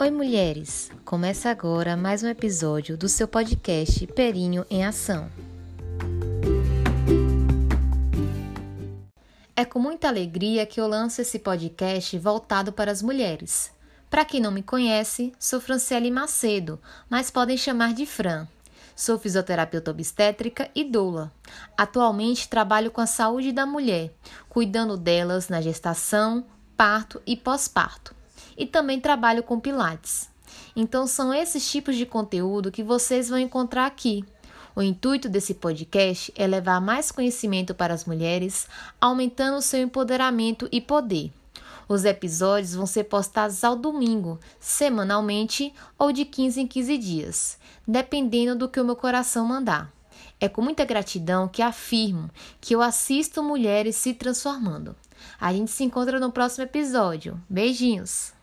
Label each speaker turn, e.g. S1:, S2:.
S1: Oi, mulheres! Começa agora mais um episódio do seu podcast Perinho em Ação. É com muita alegria que eu lanço esse podcast voltado para as mulheres. Para quem não me conhece, sou Franciele Macedo, mas podem chamar de Fran. Sou fisioterapeuta obstétrica e doula. Atualmente trabalho com a saúde da mulher, cuidando delas na gestação, parto e pós-parto e também trabalho com Pilates. Então, são esses tipos de conteúdo que vocês vão encontrar aqui. O intuito desse podcast é levar mais conhecimento para as mulheres, aumentando seu empoderamento e poder. Os episódios vão ser postados ao domingo, semanalmente ou de 15 em 15 dias, dependendo do que o meu coração mandar. É com muita gratidão que afirmo que eu assisto mulheres se transformando. A gente se encontra no próximo episódio. Beijinhos!